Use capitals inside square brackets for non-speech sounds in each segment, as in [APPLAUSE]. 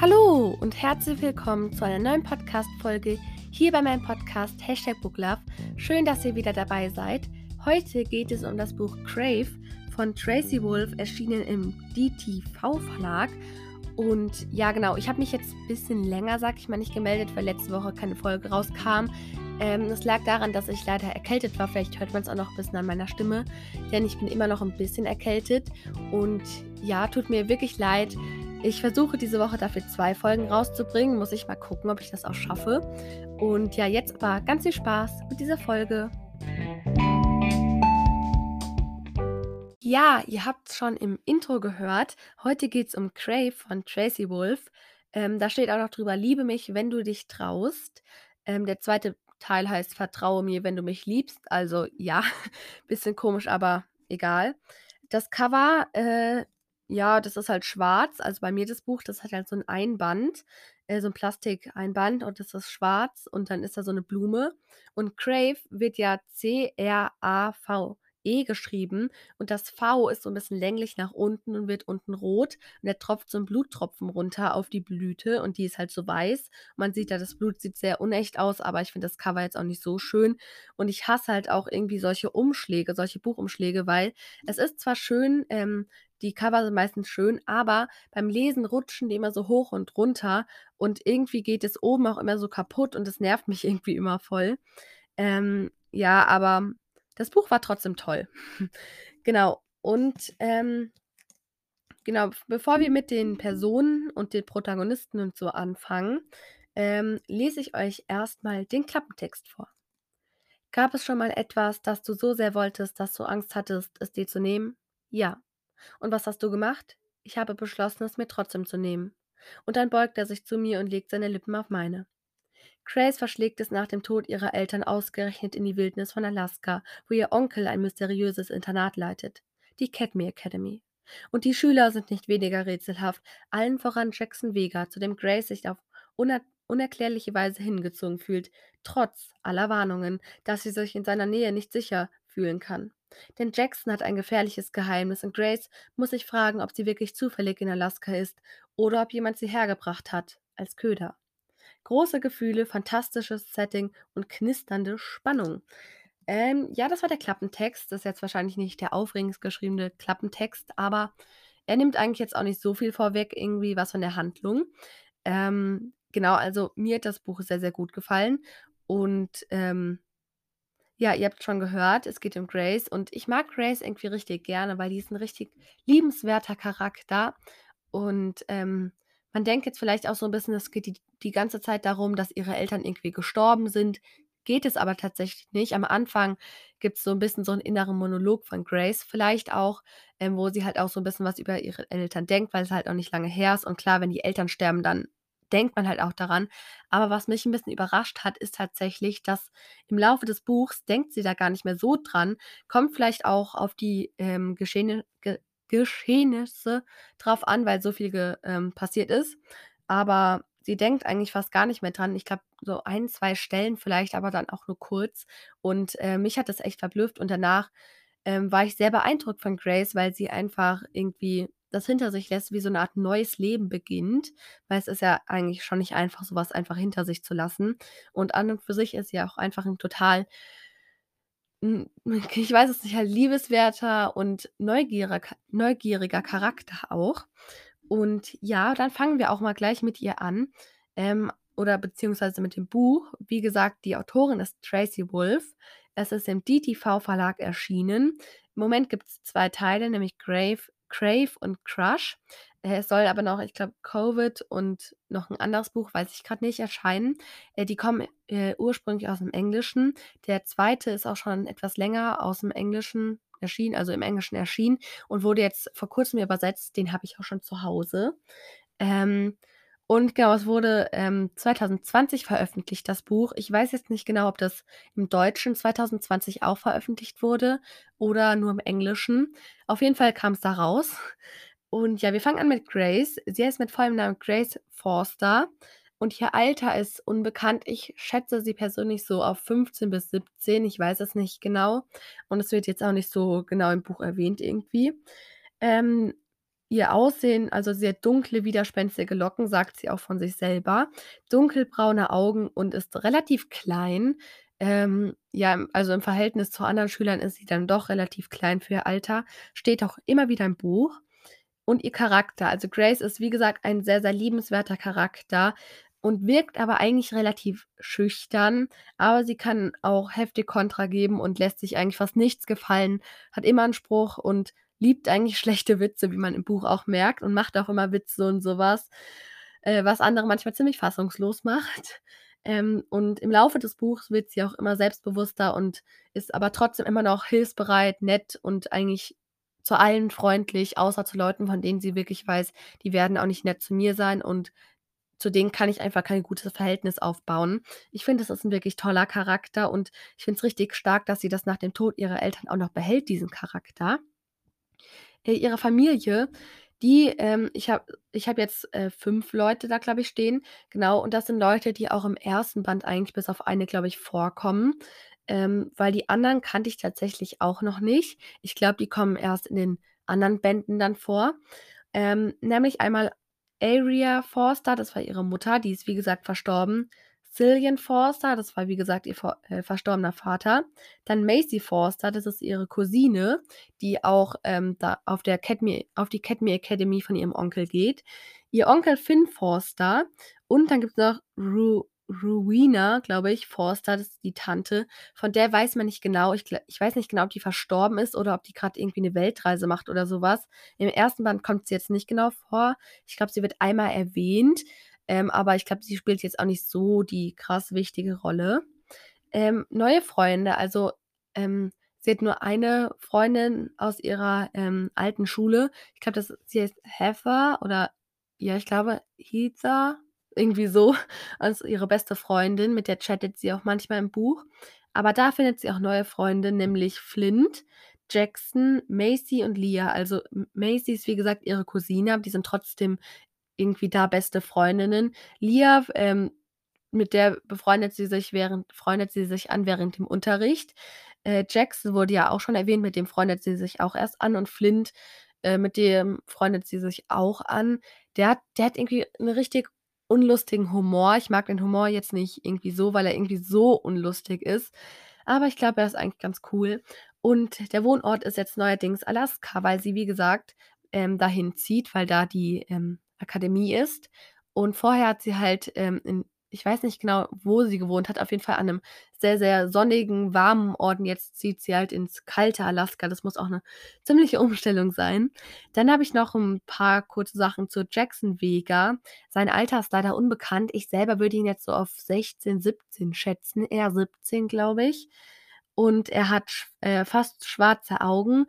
Hallo und herzlich willkommen zu einer neuen Podcast-Folge hier bei meinem Podcast Hashtag Booklove. Schön, dass ihr wieder dabei seid. Heute geht es um das Buch Crave von Tracy Wolf, erschienen im DTV Verlag. Und ja, genau, ich habe mich jetzt ein bisschen länger, sag ich mal, nicht gemeldet, weil letzte Woche keine Folge rauskam. Ähm, das lag daran, dass ich leider erkältet war. Vielleicht hört man es auch noch ein bisschen an meiner Stimme, denn ich bin immer noch ein bisschen erkältet. Und ja, tut mir wirklich leid. Ich versuche diese Woche dafür zwei Folgen rauszubringen. Muss ich mal gucken, ob ich das auch schaffe. Und ja, jetzt aber ganz viel Spaß mit dieser Folge. Ja, ihr habt schon im Intro gehört. Heute geht es um Crave von Tracy Wolf. Ähm, da steht auch noch drüber, liebe mich, wenn du dich traust. Ähm, der zweite Teil heißt Vertraue mir, wenn du mich liebst. Also ja, [LAUGHS] bisschen komisch, aber egal. Das Cover äh, ja, das ist halt schwarz. Also bei mir das Buch, das hat halt so ein Einband, äh, so ein Plastikeinband und das ist schwarz und dann ist da so eine Blume. Und Crave wird ja C-R-A-V. E geschrieben und das V ist so ein bisschen länglich nach unten und wird unten rot und der tropft so ein Bluttropfen runter auf die Blüte und die ist halt so weiß. Man sieht da, das Blut sieht sehr unecht aus, aber ich finde das Cover jetzt auch nicht so schön und ich hasse halt auch irgendwie solche Umschläge, solche Buchumschläge, weil es ist zwar schön, ähm, die Cover sind meistens schön, aber beim Lesen rutschen die immer so hoch und runter und irgendwie geht es oben auch immer so kaputt und das nervt mich [LAUGHS] irgendwie immer voll. Ähm, ja, aber das Buch war trotzdem toll. [LAUGHS] genau. Und ähm, genau, bevor wir mit den Personen und den Protagonisten und so anfangen, ähm, lese ich euch erstmal den Klappentext vor. Gab es schon mal etwas, das du so sehr wolltest, dass du Angst hattest, es dir zu nehmen? Ja. Und was hast du gemacht? Ich habe beschlossen, es mir trotzdem zu nehmen. Und dann beugt er sich zu mir und legt seine Lippen auf meine. Grace verschlägt es nach dem Tod ihrer Eltern ausgerechnet in die Wildnis von Alaska, wo ihr Onkel ein mysteriöses Internat leitet, die Cadme Academy. Und die Schüler sind nicht weniger rätselhaft, allen voran Jackson Vega, zu dem Grace sich auf uner unerklärliche Weise hingezogen fühlt, trotz aller Warnungen, dass sie sich in seiner Nähe nicht sicher fühlen kann. Denn Jackson hat ein gefährliches Geheimnis und Grace muss sich fragen, ob sie wirklich zufällig in Alaska ist oder ob jemand sie hergebracht hat, als Köder. Große Gefühle, fantastisches Setting und knisternde Spannung. Ähm, ja, das war der Klappentext. Das ist jetzt wahrscheinlich nicht der aufregendst geschriebene Klappentext, aber er nimmt eigentlich jetzt auch nicht so viel vorweg, irgendwie was von der Handlung. Ähm, genau, also mir hat das Buch sehr, sehr gut gefallen. Und ähm, ja, ihr habt schon gehört, es geht um Grace und ich mag Grace irgendwie richtig gerne, weil die ist ein richtig liebenswerter Charakter. Und ähm, man denkt jetzt vielleicht auch so ein bisschen, es geht die, die ganze Zeit darum, dass ihre Eltern irgendwie gestorben sind. Geht es aber tatsächlich nicht. Am Anfang gibt es so ein bisschen so einen inneren Monolog von Grace, vielleicht auch, ähm, wo sie halt auch so ein bisschen was über ihre Eltern denkt, weil es halt auch nicht lange her ist. Und klar, wenn die Eltern sterben, dann denkt man halt auch daran. Aber was mich ein bisschen überrascht hat, ist tatsächlich, dass im Laufe des Buchs denkt sie da gar nicht mehr so dran, kommt vielleicht auch auf die ähm, Geschehne, ge Geschehnisse drauf an, weil so viel ähm, passiert ist. Aber sie denkt eigentlich fast gar nicht mehr dran. Ich glaube, so ein, zwei Stellen vielleicht, aber dann auch nur kurz. Und äh, mich hat das echt verblüfft. Und danach ähm, war ich sehr beeindruckt von Grace, weil sie einfach irgendwie das hinter sich lässt, wie so eine Art neues Leben beginnt, weil es ist ja eigentlich schon nicht einfach, sowas einfach hinter sich zu lassen. Und an und für sich ist sie auch einfach ein total [LAUGHS] ich weiß es nicht, halt liebeswerter und neugieriger, neugieriger Charakter auch. Und ja, dann fangen wir auch mal gleich mit ihr an. Ähm, oder beziehungsweise mit dem Buch. Wie gesagt, die Autorin ist Tracy Wolf. Es ist im DTV Verlag erschienen. Im Moment gibt es zwei Teile, nämlich Grave, Crave und Crush. Äh, es soll aber noch, ich glaube, Covid und noch ein anderes Buch, weiß ich gerade nicht, erscheinen. Äh, die kommen äh, ursprünglich aus dem Englischen. Der zweite ist auch schon etwas länger aus dem Englischen erschienen, also im Englischen erschienen und wurde jetzt vor kurzem übersetzt. Den habe ich auch schon zu Hause. Ähm, und genau, es wurde ähm, 2020 veröffentlicht, das Buch. Ich weiß jetzt nicht genau, ob das im Deutschen 2020 auch veröffentlicht wurde oder nur im Englischen. Auf jeden Fall kam es da raus. Und ja, wir fangen an mit Grace. Sie heißt mit vollem Namen Grace Forster und ihr Alter ist unbekannt. Ich schätze sie persönlich so auf 15 bis 17. Ich weiß es nicht genau. Und es wird jetzt auch nicht so genau im Buch erwähnt irgendwie. Ähm, Ihr Aussehen also, sie hat dunkle, widerspenstige Locken, sagt sie auch von sich selber, dunkelbraune Augen und ist relativ klein. Ähm, ja, also, im Verhältnis zu anderen Schülern ist sie dann doch relativ klein für ihr Alter, steht auch immer wieder im Buch. Und ihr Charakter, also, Grace ist, wie gesagt, ein sehr, sehr liebenswerter Charakter und wirkt aber eigentlich relativ schüchtern, aber sie kann auch heftig Kontra geben und lässt sich eigentlich fast nichts gefallen, hat immer 'n Spruch und liebt eigentlich schlechte Witze, wie man im Buch auch merkt und macht auch immer Witze und so was, äh, was andere manchmal ziemlich fassungslos macht. Ähm, und im Laufe des Buchs wird sie auch immer selbstbewusster und ist aber trotzdem immer noch hilfsbereit, nett und eigentlich zu allen freundlich, außer zu Leuten, von denen sie wirklich weiß, die werden auch nicht nett zu mir sein und zu denen kann ich einfach kein gutes Verhältnis aufbauen. Ich finde, das ist 'n wirklich toller Charakter und ich finde es richtig stark, dass sie das nach dem Tod ihrer Eltern auch noch behält, diesen Charakter. Äh, ihre Familie, die, ähm ich habe ich habe jetzt, äh, 5 Leute da, glaube ich, stehen, genau, und das sind Leute, die auch im 1. Band eigentlich bis auf eine, glaube ich, vorkommen, ähm, weil die anderen kannte ich tatsächlich auch noch nicht. Ich glaube, die kommen erst in den anderen Bänden dann vor. Ähm, nämlich einmal Aria Forster, das war ihre Mutter, die ist, wie gesagt, verstorben. Cillian Forster, das war, wie gesagt, ihr äh, verstorbener Vater. Dann Maisie Forster, das ist ihre Cousine, die auch, ähm, da auf der Cadme auf die Cadme Academy von ihrem Onkel geht. Ihr Onkel Finn Forster und dann gibt's noch Ru Rowena, glaube ich, Forster, das ist die Tante. Von der weiß man nicht genau. Ich ich weiß nicht genau, ob die verstorben ist oder ob die grad irgendwie 'ne Weltreise macht oder so was. Im 1. Band kommt sie jetzt nicht genau vor. Ich glaube, sie wird einmal erwähnt, ähm, aber ich glaube, sie spielt jetzt auch nicht so die krass wichtige Rolle. Ähm, neue Freunde, also, ähm, sie hat nur eine Freundin aus ihrer, ähm, alten Schule. Ich glaube, sie heißt Heather oder ja, ich glaube, Heather, irgendwie so, [LAUGHS] als ihre beste Freundin, mit der chattet sie auch manchmal im Buch. Aber da findet sie auch neue Freunde, nämlich Flint, Jackson, Macy und Leah. Also, Macy ist, wie gesagt, ihre Cousine, aber die sind trotzdem irgendwie da beste Freundinnen. F ähm, mit der befreundet sie sich während freundet sie sich an während dem Unterricht. Äh, Jackson wurde ja auch schon erwähnt, mit dem freundet sie sich auch erst an und Flint, äh, mit dem freundet sie sich auch an. Der hat der hat irgendwie 'n richtig unlustigen Humor. Ich mag den Humor jetzt nicht irgendwie so, weil er irgendwie so unlustig ist, aber ich glaube, er ist eigentlich ganz cool. Und der Wohnort ist jetzt neuerdings Alaska, weil sie, wie gesagt, ähm, dahin zieht, weil da die, ähm, Akademie ist. Und vorher hat sie halt, ähm, in ich weiß nicht genau, wo sie gewohnt hat, auf jeden Fall an 'nem sehr, sehr sonnigen, warmen Ort jetzt zieht sie halt ins kalte Alaska. Das muss auch 'ne ziemliche Umstellung sein. Dann habe ich noch 'n paar kurze Sachen zu Jackson Vega. Sein Alter ist leider unbekannt. Ich selber würde ihn jetzt so auf 16, 17 schätzen, eher 17, glaube ich. Und er hat äh, fast schwarze Augen,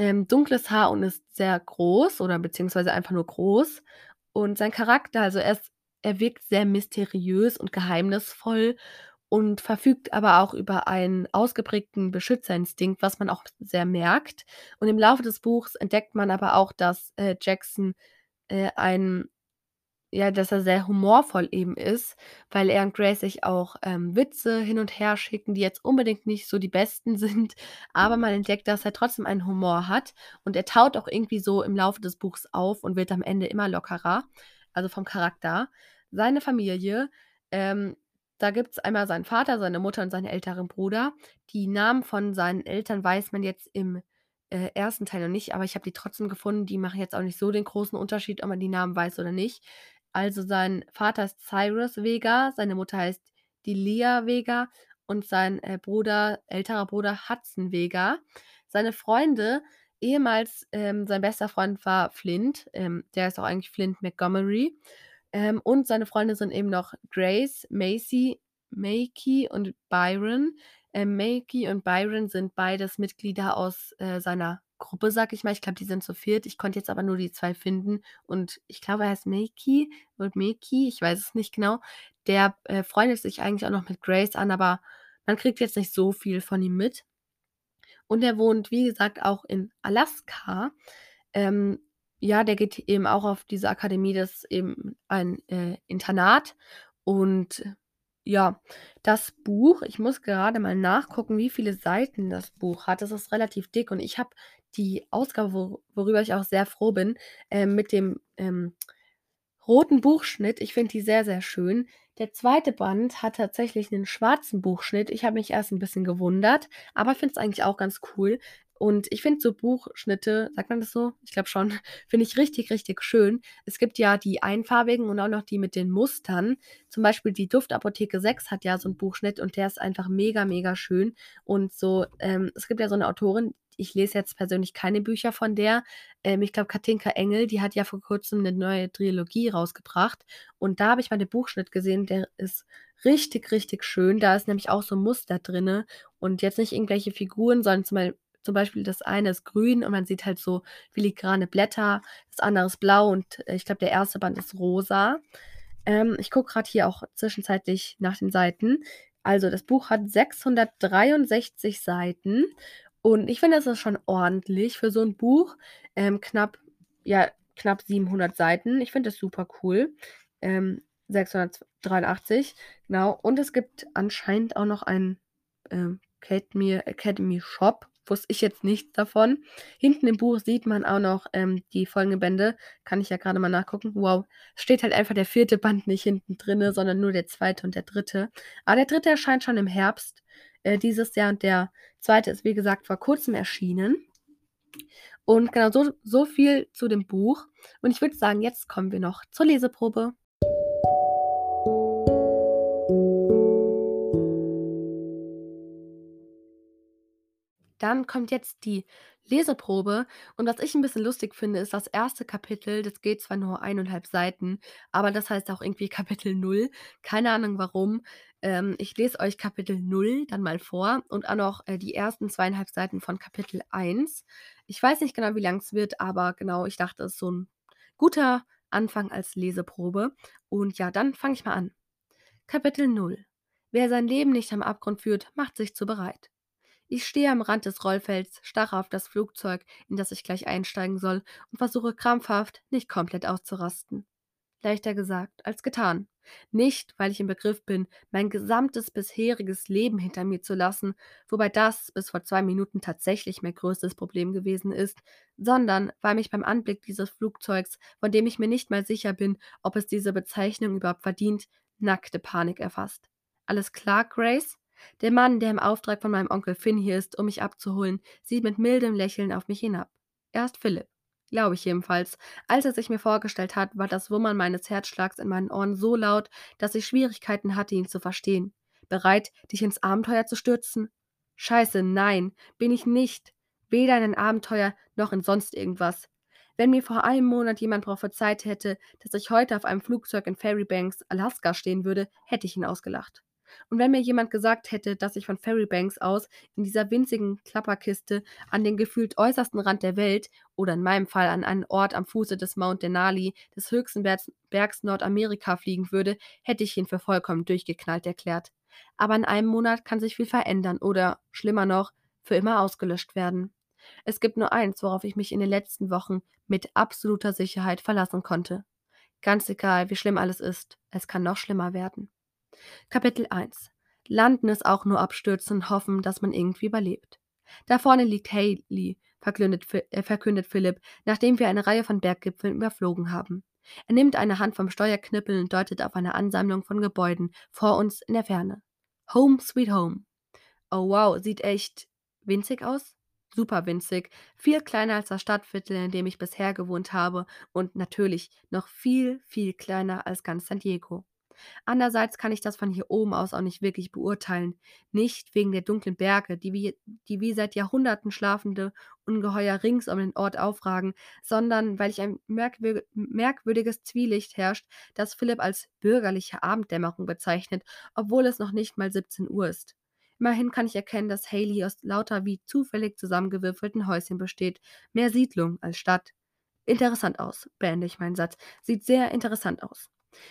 ähm, dunkles Haar und ist sehr groß oder beziehungsweise einfach nur groß. Und sein Charakter, also er ist er wirkt sehr mysteriös und geheimnisvoll und verfügt aber auch über einen ausgeprägten Beschützerinstinkt, was man auch sehr merkt. Und im Laufe des Buchs entdeckt man aber auch, dass, äh, Jackson, äh, ein ja, dass er sehr humorvoll eben ist, weil er und Grace sich auch, ähm, Witze hin und her schicken, die jetzt unbedingt nicht so die besten [LAUGHS] sind, aber man entdeckt, dass er trotzdem einen Humor hat und er taut auch irgendwie so im Laufe des Buchs auf und wird am Ende immer lockerer, also vom Charakter. Seine Familie, ähm, da gibt's einmal seinen Vater, seine Mutter und seinen älteren Bruder. Die Namen von seinen Eltern weiß man jetzt im, äh, 1. Teil noch nicht, aber ich habe die trotzdem gefunden. Die machen jetzt auch nicht so den großen Unterschied, ob man die Namen weiß oder nicht. Also, sein Vater ist Cyrus Vega, seine Mutter heißt Delia Vega und sein, äh, Bruder älterer Bruder Hudson Vega. Seine Freunde ehemals, ähm, sein bester Freund war Flint, ähm, der ist auch eigentlich Flint Montgomery. Ähm, und seine Freunde sind eben noch Grace, Macy, Makey und Byron. Ähm, Makey und Byron sind beides Mitglieder aus, äh, seiner Gruppe, sage ich mal. Ich glaube, die sind zu 4. Ich konnte jetzt aber nur die 2 finden und ich glaube, er heißt Makey oder Makey, ich weiß es nicht genau. Der, äh, freundet sich eigentlich auch noch mit Grace an, aber man kriegt jetzt nicht so viel von ihm mit. Und er wohnt, wie gesagt, auch in Alaska. Ähm, ja, der geht eben auch auf diese Akademie, das ist eben ein, äh, Internat. Und ja, das Buch ich muss gerade mal nachgucken, wie viele Seiten das Buch hat. Das ist relativ dick und ich habe die Ausgabe, wo worüber ich auch sehr froh bin, ähm, mit dem, ähm, roten Buchschnitt. Ich finde die sehr, sehr schön. Der zweite Band hat tatsächlich 'nen schwarzen Buchschnitt. Ich habe mich erst 'n bisschen gewundert, aber finde es eigentlich auch ganz cool. Und ich finde so Buchschnitte, sagt man das so? Ich glaube schon, [LAUGHS] finde ich richtig, richtig schön. Es gibt ja die einfarbigen und auch noch die mit den Mustern. Zum Beispiel die Duftapotheke 6 hat ja so 'n Buchschnitt und der ist einfach mega, mega schön. Und so ähm, es gibt ja so 'ne Autorin, ich lese jetzt persönlich keine Bücher von der. Ähm, ich glaube, Katinka Engel, die hat ja vor Kurzem 'ne neue Trilogie rausgebracht. Und da habe ich mal den Buchschnitt gesehen, der ist richtig, richtig schön. Da ist nämlich auch so 'n Muster drinne und jetzt nicht irgendwelche Figuren, sondern zum Bei zum Beispiel das eine ist grün und man sieht halt so filigrane Blätter, das andere ist blau und, äh, ich glaube, der erste Band ist rosa. Ähm, ich gucke grad hier auch zwischenzeitlich nach den Seiten. Also, das Buch hat 663 Seiten und ich finde, das ist schon ordentlich für so 'n Buch. Ähm, knapp ja, knapp 700 Seiten. Ich finde das super cool. Ähm, 683, genau. Und es gibt anscheinend auch noch einen, ähm, Academy Shop. Wusste ich jetzt nichts davon. Hinten im Buch sieht man auch noch, ähm, die folgenden Bände. Kann ich ja grade mal nachgucken. Wow, steht halt einfach der 4. Band nicht hinten drinne, sondern nur der 2. und der 3. Aber der 3. erscheint schon im Herbst, äh, dieses Jahr und der 2. ist, wie gesagt, vor Kurzem erschienen. Und genau, so so viel zu dem Buch. Und ich würde sagen, jetzt kommen wir noch zur Leseprobe. Dann kommt jetzt die Leseprobe und was ich 'n bisschen lustig finde, ist das 1. Kapitel. Das geht zwar nur 1 1/2 Seiten, aber das heißt auch irgendwie [LAUGHS] Kapitel 0. Keine Ahnung warum. Ähm, ich lese euch Kapitel 0 dann mal vor und auch noch, äh, die ersten 2 1/2 Seiten von Kapitel 1. Ich weiß nicht genau, wie lang es wird, aber genau, ich dachte, es ist so 'n guter Anfang als Leseprobe. Und ja, dann fange ich mal an. Kapitel 0: Wer sein Leben nicht am Abgrund führt, macht sich zu bereit. Ich stehe am Rand des Rollfelds, starre auf das Flugzeug, in das ich gleich einsteigen soll, und versuche krampfhaft, nicht komplett auszurasten. Leichter gesagt als getan. Nicht, weil ich im Begriff bin, mein gesamtes bisheriges Leben hinter mir zu lassen, wobei das bis vor 2 Minuten tatsächlich mein größtes Problem gewesen ist, sondern weil mich beim Anblick dieses Flugzeugs, von dem ich mir nicht mal sicher bin, ob es diese Bezeichnung überhaupt verdient, nackte Panik erfasst. Alles klar, Grace? Der Mann, der im Auftrag von meinem Onkel Finn hier ist, um mich abzuholen, sieht mit mildem Lächeln auf mich hinab. Er ist Philipp. Glaube ich jedenfalls. Als er sich mir vorgestellt hat, war das Wummern meines Herzschlags in meinen Ohren so laut, dass ich Schwierigkeiten hatte, ihn zu verstehen. Bereit, dich ins Abenteuer zu stürzen? Scheiße, nein, bin ich nicht. Weder in ein Abenteuer noch in sonst irgendwas. Wenn mir vor einem Monat jemand prophezeit hätte, dass ich heute auf einem Flugzeug in Fairbanks, Alaska stehen würde, hätte ich ihn ausgelacht. Und wenn mir jemand gesagt hätte, dass ich von Fairbanks aus in dieser winzigen Klapperkiste an den gefühlt äußersten Rand der Welt oder in meinem Fall an einen Ort am Fuße des Mount Denali, des höchsten Bergs Bergs Nordamerika fliegen würde, hätte ich ihn für vollkommen durchgeknallt erklärt. Aber in einem Monat kann sich viel verändern oder, schlimmer noch, für immer ausgelöscht werden. Es gibt nur eins, worauf ich mich in den letzten Wochen mit absoluter Sicherheit verlassen konnte. Ganz egal, wie schlimm alles ist, es kann noch schlimmer werden. Kapitel 1: Landen ist auch nur abstürzen und hoffen, dass man irgendwie überlebt. Da vorne liegt Hayley, verkündet, äh, verkündet Philipp, nachdem wir eine Reihe von Berggipfeln überflogen haben. Er nimmt eine Hand vom Steuerknüppel und deutet auf eine Ansammlung von Gebäuden vor uns in der Ferne. Home sweet home. Oh wow, sieht echt winzig aus? Super winzig, viel kleiner als das Stadtviertel, in dem ich bisher gewohnt habe und natürlich noch viel, viel kleiner als ganz San Diego. Andererseits kann ich das von hier oben aus auch nicht wirklich beurteilen. Nicht wegen der dunklen Berge, die wie, die wie seit Jahrhunderten schlafende Ungeheuer rings um den Ort aufragen, sondern weil ich ein merkwür merkwürdiges Zwielicht herrscht, das Philipp als bürgerliche Abenddämmerung bezeichnet, obwohl es noch nicht mal 17 Uhr ist. Immerhin kann ich erkennen, dass Haley aus lauter wie zufällig zusammengewürfelten Häuschen besteht, mehr Siedlung als Stadt. Interessant aus, beende ich meinen Satz. Sieht sehr interessant aus.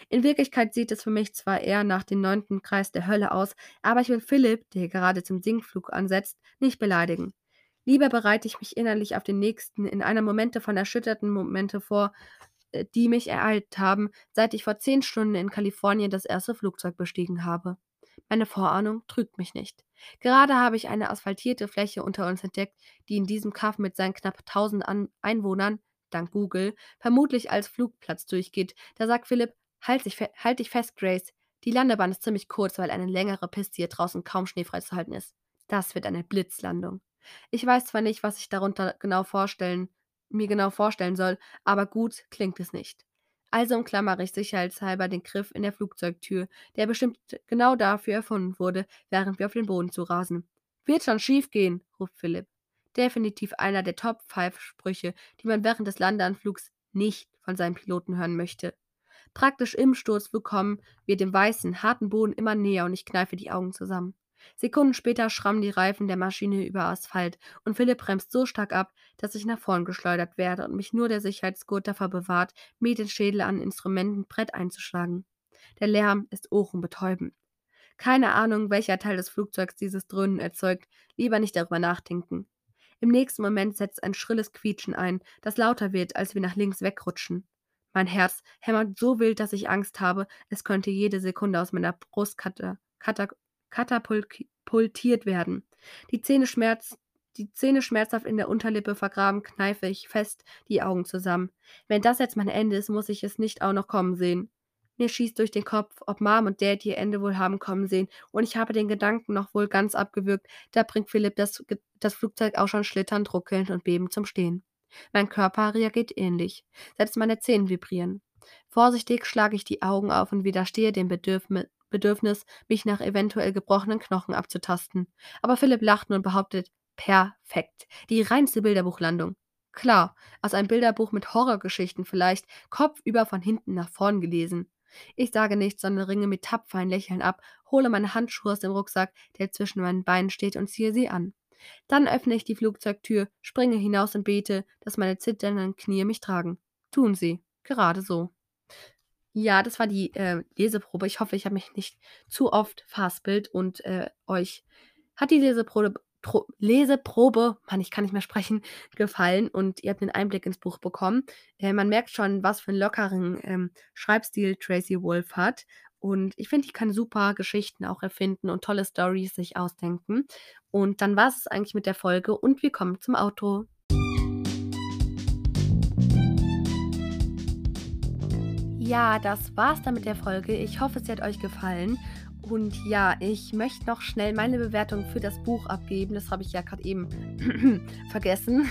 In Wirklichkeit sieht es für mich zwar eher nach dem neunten Kreis der Hölle aus, aber ich will Philipp, der gerade zum Sinkflug ansetzt, nicht beleidigen. Lieber bereite ich mich innerlich auf den nächsten, in einer Momente von erschütterten Momente vor, äh, die mich ereilt haben, seit ich vor zehn Stunden in Kalifornien das erste Flugzeug bestiegen habe. Meine Vorahnung trügt mich nicht. Gerade habe ich eine asphaltierte Fläche unter uns entdeckt, die in diesem Kaff mit seinen knapp 1000 An Einwohnern, dank Google, vermutlich als Flugplatz durchgeht. Da sagt Philipp, halt, dich halt dich fest, Grace. Die Landebahn ist ziemlich kurz, weil eine längere Piste hier draußen kaum schneefrei zu halten ist. Das wird eine Blitzlandung. Ich weiß zwar nicht, was ich darunter genau vorstellen, mir genau vorstellen soll, aber gut klingt es nicht. Also umklammere ich sicherheitshalber den Griff in der Flugzeugtür, der bestimmt genau dafür erfunden wurde, während wir auf den Boden zu rasen. Wird schon schief gehen, ruft Philipp. Definitiv einer der Top-5-Sprüche, die man während des Landeanflugs nicht von seinem Piloten hören möchte. Praktisch im Sturzflug kommen wir dem weißen, harten Boden immer näher und ich kneife die Augen zusammen. Sekunden später schrammen die Reifen der Maschine über Asphalt und Philipp bremst so stark ab, dass ich nach vorn geschleudert werde und mich nur der Sicherheitsgurt davor bewahrt, mir den Schädel an Instrumentenbrett einzuschlagen. Der Lärm ist ohrenbetäubend. Keine Ahnung, welcher Teil des Flugzeugs dieses Dröhnen erzeugt, lieber nicht darüber nachdenken. Im nächsten Moment setzt ein schrilles Quietschen ein, das lauter wird, als wir nach links wegrutschen. Mein Herz hämmert so wild, dass ich Angst habe, es könnte jede Sekunde aus meiner Brust kata kata katapultiert werden. Die Zähne, schmerz die Zähne schmerzhaft in der Unterlippe vergraben, kneife ich fest die Augen zusammen. Wenn das jetzt mein Ende ist, muss ich es nicht auch noch kommen sehen. Mir schießt durch den Kopf, ob Mom und Dad ihr Ende wohl haben kommen sehen, und ich habe den Gedanken noch wohl ganz abgewürgt, da bringt Philipp das, das Flugzeug auch schon schlitternd, ruckelnd und bebend zum Stehen. Mein Körper reagiert ähnlich, selbst meine Zähne vibrieren. Vorsichtig schlage ich die Augen auf und widerstehe dem Bedürfnis, mich nach eventuell gebrochenen Knochen abzutasten. Aber Philipp lacht nur und behauptet, perfekt. Die reinste Bilderbuchlandung. Klar, aus einem Bilderbuch mit Horrorgeschichten vielleicht, kopfüber von hinten nach vorn gelesen. Ich sage nichts, sondern ringe mit tapferen Lächeln ab, hole meine Handschuhe aus dem Rucksack, der zwischen meinen Beinen steht, und ziehe sie an. Dann öffne ich die Flugzeugtür, springe hinaus und bete, dass meine zitternden Knie mich tragen. Tun sie. Gerade so. Ja, das war die äh, Leseprobe. Ich hoffe, ich habe mich nicht zu oft verhaspelt und äh, euch hat die Leseprobe, Pro Leseprobe, Mann, ich kann nicht mehr sprechen, gefallen und ihr habt einen Einblick ins Buch bekommen. Äh, man merkt schon, was für einen lockeren ähm, Schreibstil Tracy Wolf hat. Und ich finde, die kann super Geschichten auch erfinden und tolle Stories sich ausdenken. Und dann war es eigentlich mit der Folge und wir kommen zum Outro. Ja, das war's dann mit der Folge. Ich hoffe, sie hat euch gefallen. Und ja, ich möchte noch schnell meine Bewertung für das Buch abgeben. Das habe ich ja gerade eben [CLEARS THROAT] vergessen.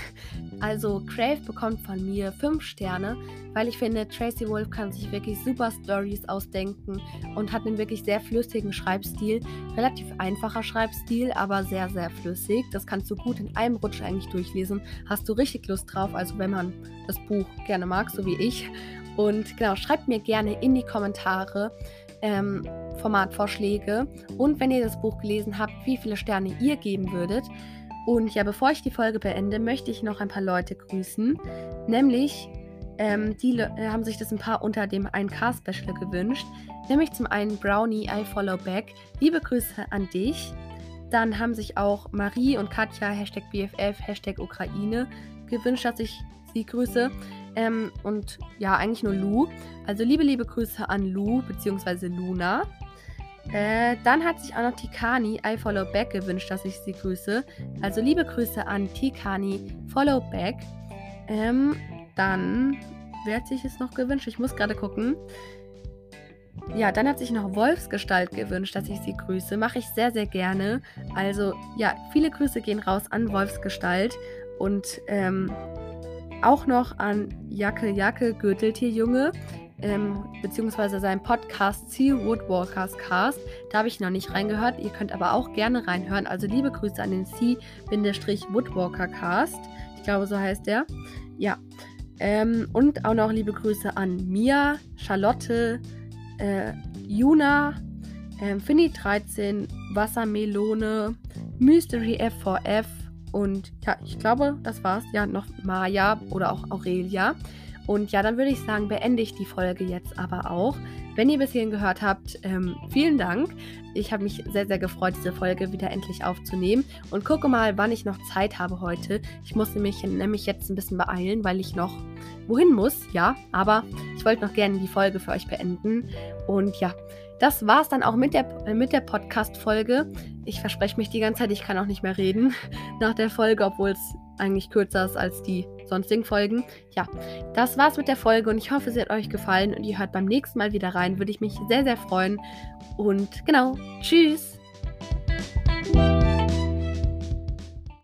Also, Crave bekommt von mir 5 Sterne, weil ich finde, Tracy Wolf kann sich wirklich super Stories ausdenken und hat einen wirklich sehr flüssigen Schreibstil. Relativ einfacher Schreibstil, aber sehr, sehr flüssig. Das kannst du gut in einem Rutsch eigentlich durchlesen. Hast du richtig Lust drauf, also wenn man das Buch gerne mag, so wie ich. Und genau, schreibt mir gerne in die Kommentare, ähm, Formatvorschläge und wenn ihr das Buch gelesen habt, wie viele Sterne ihr geben würdet. Und ja, bevor ich die Folge beende, möchte ich noch ein paar Leute grüßen. Nämlich, ähm, die Le äh, haben sich das ein paar unter dem 1K-Special gewünscht. Nämlich zum einen Brownie, I Follow Back. Liebe Grüße an dich. Dann haben sich auch Marie und Katja, Hashtag BFF, Hashtag Ukraine, gewünscht, dass ich sie grüße. Ähm, und ja, eigentlich nur Lu. Also liebe, liebe Grüße an Lu bzw. Luna. Äh, dann hat sich auch noch Tikani I Follow Back gewünscht, dass ich sie grüße. Also liebe Grüße an Tikani Follow Back. Ähm, dann, wer hat sich es noch gewünscht? Ich muss gerade gucken. Ja, dann hat sich noch Wolfsgestalt gewünscht, dass ich sie grüße. Mache ich sehr, sehr gerne. Also, ja, viele Grüße gehen raus an Wolfsgestalt. Und ähm, auch noch an Jacke Jacke Gürteltierjunge, ähm, beziehungsweise seinen Podcast Sea Woodwalkers Cast. Da habe ich noch nicht reingehört. Ihr könnt aber auch gerne reinhören. Also liebe Grüße an den Sea-Woodwalker Cast. Ich glaube, so heißt der. Ja. Ähm, und auch noch liebe Grüße an Mia, Charlotte, äh, Juna, äh, Finny13, Wassermelone, Mystery F4F, und ja, ich glaube, das war's. Ja, noch Maya oder auch Aurelia. Und ja, dann würde ich sagen, beende ich die Folge jetzt aber auch. Wenn ihr bis hierhin gehört habt, ähm, vielen Dank. Ich habe mich sehr, sehr gefreut, diese Folge wieder endlich aufzunehmen. Und gucke mal, wann ich noch Zeit habe heute. Ich muss mich nämlich jetzt ein bisschen beeilen, weil ich noch wohin muss, ja. Aber ich wollte noch gerne die Folge für euch beenden. Und ja, das war es dann auch mit der, mit der Podcast-Folge. Ich verspreche mich die ganze Zeit, ich kann auch nicht mehr reden [LAUGHS] nach der Folge, obwohl es eigentlich kürzer ist als die sonstigen Folgen. Ja, das war's mit der Folge und ich hoffe, sie hat euch gefallen und ihr hört beim nächsten Mal wieder rein. Würde ich mich sehr, sehr freuen. Und genau, tschüss!